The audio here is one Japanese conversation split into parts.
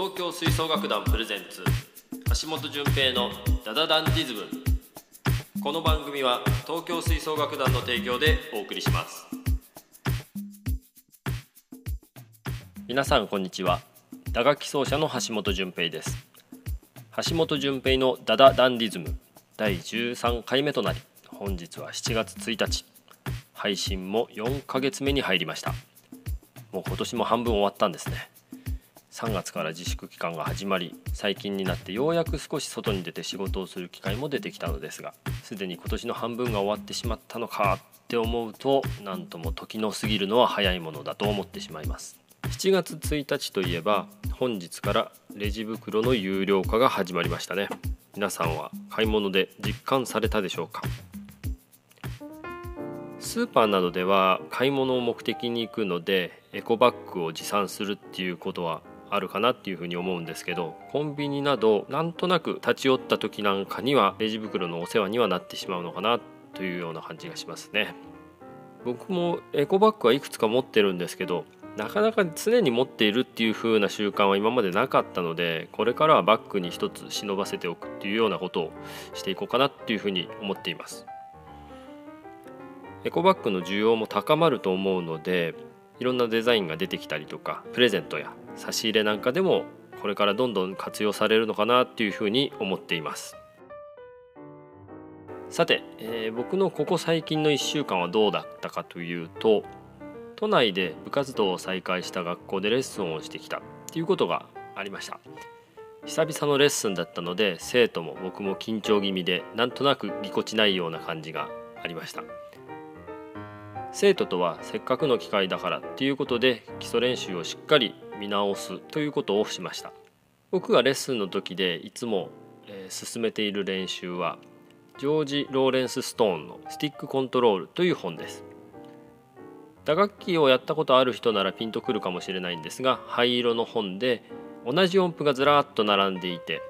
東京吹奏楽団プレゼンツ橋本純平のダダダンディズム。この番組は東京吹奏楽団の提供でお送りします。皆さんこんにちは。打楽器奏者の橋本純平です。橋本純平のダダダンディズム第13回目となり本日は7月1日。配信も4ヶ月目に入りました。もう今年も半分終わったんですね。3月から自粛期間が始まり最近になってようやく少し外に出て仕事をする機会も出てきたのですがすでに今年の半分が終わってしまったのかって思うと何とも時の過ぎるのは早いものだと思ってしまいます。7月1日といえば本日からレジ袋の有料化が始まりましたね。皆さんは買い物で実感されたでしょうか？スーパーなどでは買い物を目的に行くのでエコバッグを持参するっていうことはあるかなっていうふうに思うんですけどコンビニなどなんとなく立ち寄った時なんかにはレジ袋のお世話にはなってしまうのかなというような感じがしますね。僕もエコバッグはいくつか持ってるんですけどなかなか常に持っているっていう風な習慣は今までなかったのでこれからはバッグに一つ忍ばせておくっていうようなことをしていこうかなっていうふうに思っています。エコバッグの需要も高まると思うのでいろんなデザインが出てきたりとかプレゼントや差し入れなんかでもこれからどんどん活用されるのかなっていうふうに思っています。さて、えー、僕のここ最近の1週間はどうだったかというと都内で部活動を再開した学校でレッスンをしてきたっていうことがありました。久々のレッスンだったので生徒も僕も緊張気味でなんとなくぎこちないような感じがありました。生徒とはせっかくの機会だからっていうことで基礎練習をしっかり見直すということをしました。僕がレッスンの時でいつも、えー、進めている練習はジョージ・ローレンス・ストーンの「スティック・コントロール」という本です。打楽器をやったことある人ならピンとくるかもしれないんですが灰色の本で同じ音符がずらっと並んでいて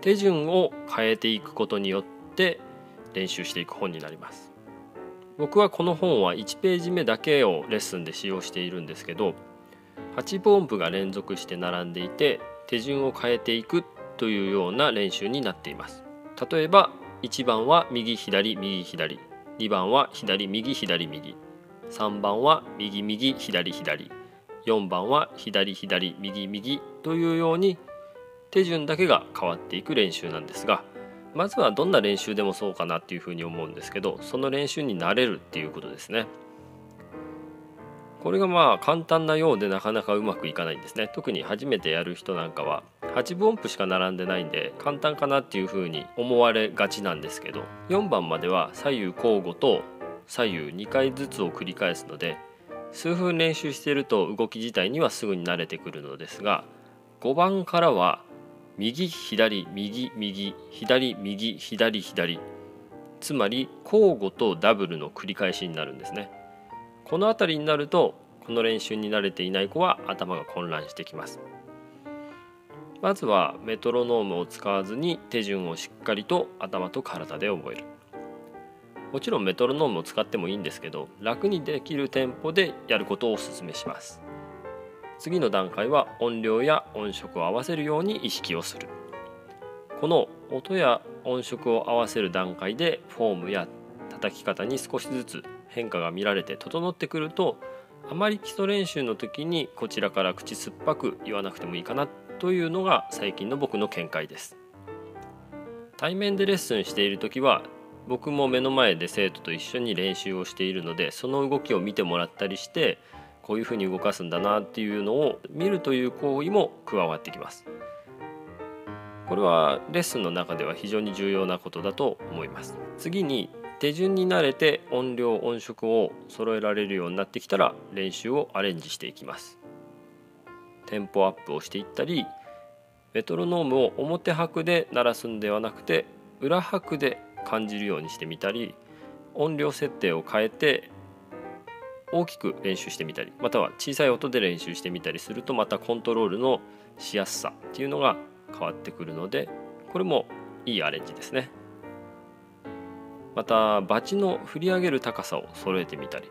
手順を変えていくことによって練習していく本になります。僕はこの本は1ページ目だけをレッスンで使用しているんですけど8分音符が連続して並んでいて手順を変えていくというような練習になっています。例えば1番は右左右左2番は左右左右3番は右右左左4番は左左右右というように手順だけが変わっていく練習なんですがまずはどんな練習でもそうかなっていうふうに思うんですけどその練習に慣れるっていうことですね。これがまあ簡単なようでなかなかうまくいかないんですね。特に初めてやる人なんかは8分音符しか並んでないんで簡単かなっていうふうに思われがちなんですけど4番までは左右交互と左右2回ずつを繰り返すので数分練習してると動き自体にはすぐに慣れてくるのですが5番からは右左右右左右左左つまり交互とダブルの繰り返しになるんですね。この辺りになるとこの練習に慣れていない子は頭が混乱してきます。まずはメトロノームを使わずに手順をしっかりと頭と体で覚える。もちろんメトロノームを使ってもいいんですけど楽にできるテンポでやることをお勧めします。次の段階は音量や音色を合わせるように意識をする。この音や音色を合わせる段階でフォームや叩き方に少しずつ変化が見られて整ってくるとあまり基礎練習の時にこちらから口酸っぱく言わなくてもいいかなというのが最近の僕の見解です。対面でレッスンしている時は僕も目の前で生徒と一緒に練習をしているのでその動きを見てもらったりしてこういうふうに動かすんだなっていうのを見るという行為も加わってきます。これはレッスンの中では非常に重要なことだと思います。次に手順に慣れて音量音色を揃えられるようになってきたら練習をアレンジしていきます。テンポアップをしていったりメトロノームを表拍で鳴らすんではなくて裏拍で感じるようにしてみたり音量設定を変えて大きく練習してみたりまたは小さい音で練習してみたりするとまたコントロールのしやすさっていうのが変わってくるのでこれもいいアレンジですね。またバチの振り上げる高さを揃えてみたり。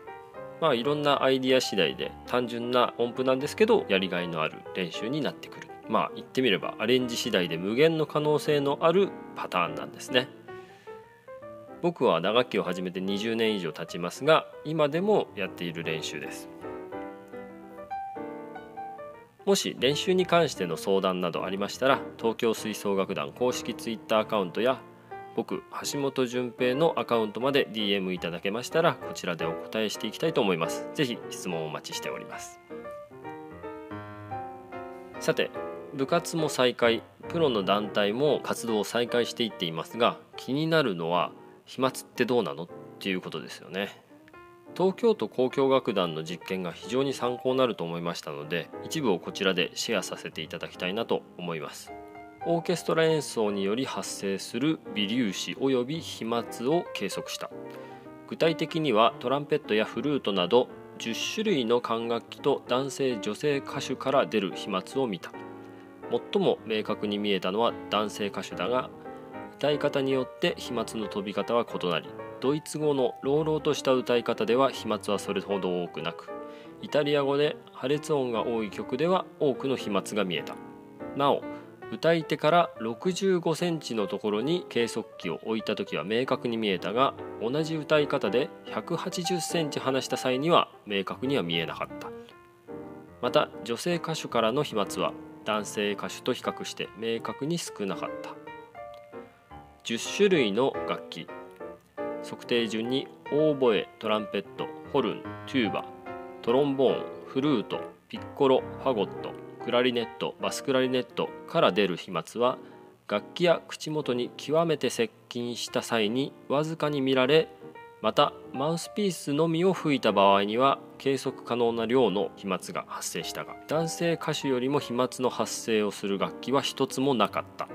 まあいろんなアイディア次第で単純な音符なんですけどやりがいのある練習になってくる。まあ言ってみればアレンジ次第で無限の可能性のあるパターンなんですね。僕は打楽器を始めて20年以上経ちますが今でもやっている練習です。もし練習に関しての相談などありましたら東京吹奏楽団公式 Twitter アカウントや僕橋本淳平のアカウントまで DM いただけましたらこちらでお答えしていきたいと思います。是非質問をお待ちしております。さて部活も再開プロの団体も活動を再開していっていますが気になるのは飛沫ってどうなのっていうことですよね。東京都交響楽団の実験が非常に参考になると思いましたので一部をこちらでシェアさせていただきたいなと思います。オーケストラ演奏により発生する微粒子及び飛沫を計測した。具体的にはトランペットやフルートなど10種類の管楽器と男性女性歌手から出る飛沫を見た。最も明確に見えたのは男性歌手だが歌い方によって飛沫の飛び方は異なりドイツ語の朗々とした歌い方では飛沫はそれほど多くなくイタリア語で破裂音が多い曲では多くの飛沫が見えた。なお歌い手から65センチのところに計測器を置いた時は明確に見えたが同じ歌い方で180センチ離した際には明確には見えなかった。また女性歌手からの飛沫は男性歌手と比較して明確に少なかった。10種類の楽器。測定順にオーボエトランペットホルントゥーバトロンボーンフルートピッコロファゴット。クラリネットバスクラリネットから出る飛沫は楽器や口元に極めて接近した際にわずかに見られまたマウスピースのみを吹いた場合には計測可能な量の飛沫が発生したが男性歌手よりも飛沫の発生をする楽器は一つもなかった。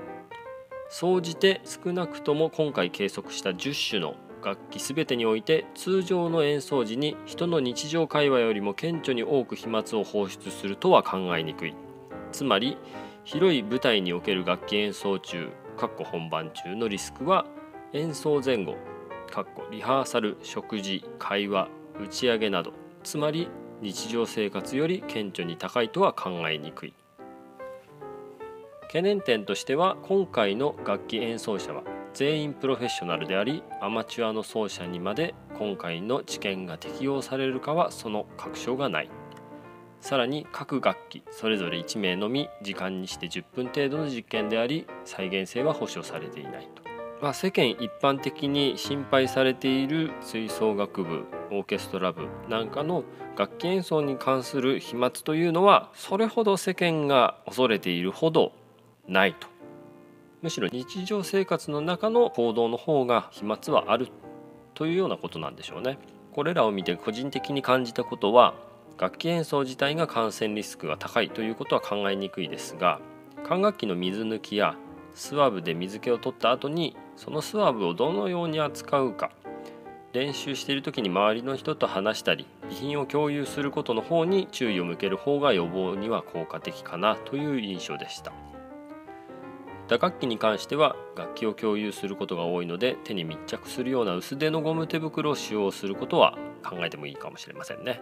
総じて少なくとも今回計測した10種の楽器全てにおいて通常の演奏時に人の日常会話よりも顕著に多く飛沫を放出するとは考えにくい。つまり広い舞台における楽器演奏中本番中のリスクは演奏前後かっこリハーサル食事会話打ち上げなどつまり日常生活より顕著に高いとは考えにくい。懸念点としては今回の楽器演奏者は全員プロフェッショナルでありアマチュアの奏者にまで今回の知見が適用されるかはその確証がない。さらに各楽器それぞれ1名のみ時間にして10分程度の実験であり再現性は保証されていないと。まあ、世間一般的に心配されている吹奏楽部オーケストラ部なんかの楽器演奏に関する飛沫というのはそれほど世間が恐れているほどないと。むしろ日常生活の中の行動の方が飛沫はあるというようなことなんでしょうね。これらを見て個人的に感じたことは楽器演奏自体が感染リスクが高いということは考えにくいですが管楽器の水抜きやスワブで水気を取った後にそのスワブをどのように扱うか練習している時に周りの人と話したり備品を共有することの方に注意を向ける方が予防には効果的かなという印象でした打楽器に関しては楽器を共有することが多いので手に密着するような薄手のゴム手袋を使用することは考えてもいいかもしれませんね。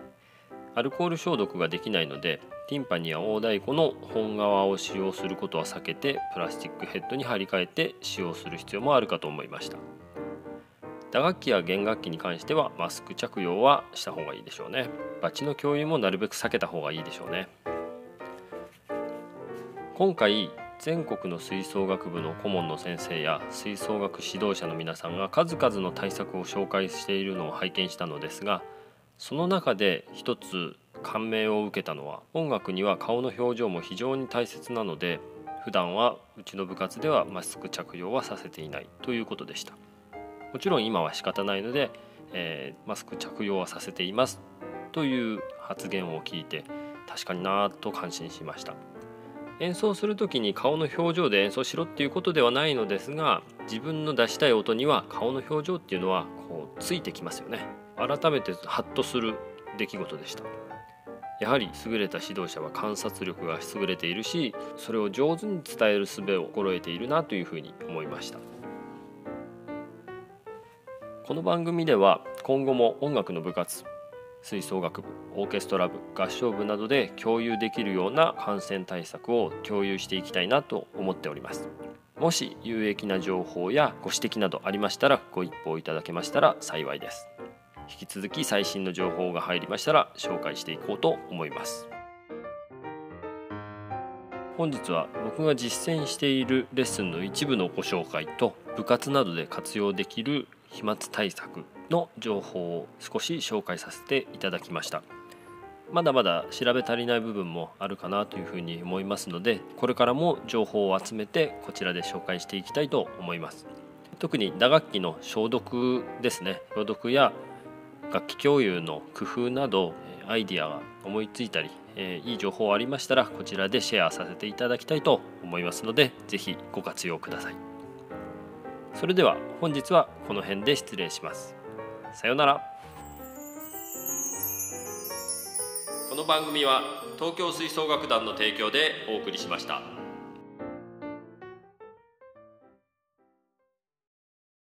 アルコール消毒ができないのでティンパニや大太鼓の本革を使用することは避けてプラスチックヘッドに張り替えて使用する必要もあるかと思いました。打楽器や弦楽器に関してはマスク着用はした方がいいでしょうね。バチの共有もなるべく避けた方がいいでしょうね。今回全国の吹奏楽部の顧問の先生や吹奏楽指導者の皆さんが数々の対策を紹介しているのを拝見したのですがその中で一つ感銘を受けたのは音楽には顔の表情も非常に大切なので普段はうちの部活ではマスク着用はさせていないということでした。もちろん今は仕方ないので、えー、マスク着用はさせていますという発言を聞いて確かになぁと感心しました。演奏する時に顔の表情で演奏しろっていうことではないのですが自分の出したい音には顔の表情っていうのはこうついてきますよね。改めてハッとする出来事でした。やはり優れた指導者は観察力が優れているしそれを上手に伝える術を心得ているなというふうに思いました。この番組では今後も音楽の部活吹奏楽部オーケストラ部合唱部などで共有できるような感染対策を共有していきたいなと思っております。もし有益な情報やご指摘などありましたらご一報いただけましたら幸いです。引き続き最新の情報が入りましたら紹介していこうと思います。本日は僕が実践しているレッスンの一部のご紹介と部活などで活用できる飛沫対策の情報を少し紹介させていただきました。まだまだ調べ足りない部分もあるかなというふうに思いますのでこれからも情報を集めてこちらで紹介していきたいと思います。特に打楽器の消毒ですね。消毒や楽器共有の工夫などアイディアが思いついたり、えー、いい情報ありましたらこちらでシェアさせていただきたいと思いますので是非ご活用ください。それでは本日はこの辺で失礼しますさようならこの番組は東京吹奏楽団の提供でお送りしました。